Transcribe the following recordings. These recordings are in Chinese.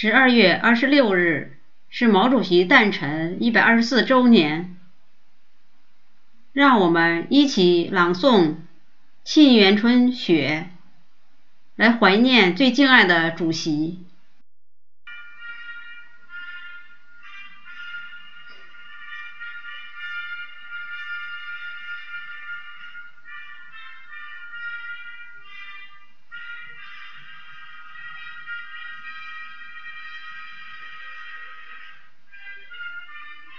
十二月二十六日是毛主席诞辰一百二十四周年，让我们一起朗诵《沁园春·雪》，来怀念最敬爱的主席。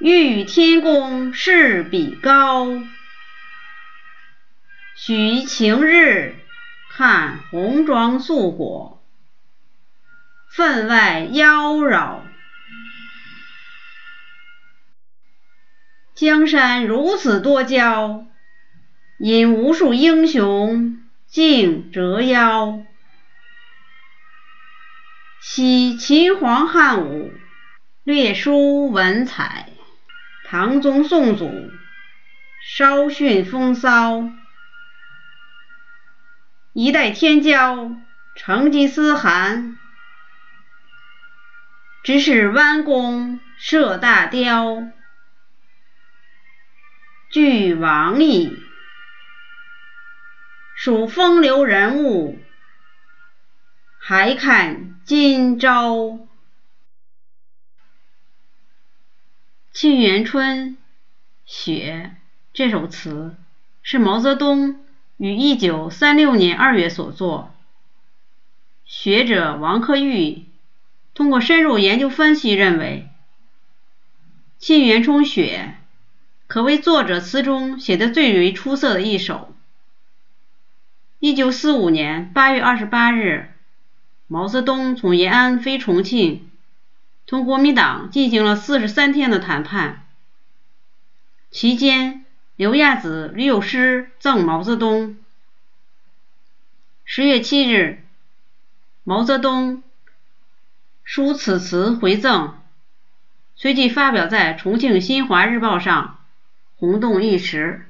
欲与天公试比高，许晴日看红装素裹，分外妖娆。江山如此多娇，引无数英雄竞折腰。惜秦皇汉武，略输文采。唐宗宋祖稍逊风骚，一代天骄成吉思汗只是弯弓射大雕，俱往矣。数风流人物，还看今朝。《沁园春·雪》这首词是毛泽东于一九三六年二月所作。学者王克玉通过深入研究分析，认为《沁园春·雪》可谓作者词中写得最为出色的一首。一九四五年八月二十八日，毛泽东从延安飞重庆。同国民党进行了四十三天的谈判，期间刘亚子屡有诗赠毛泽东。十月七日，毛泽东书此词回赠，随即发表在重庆新华日报上，轰动一时。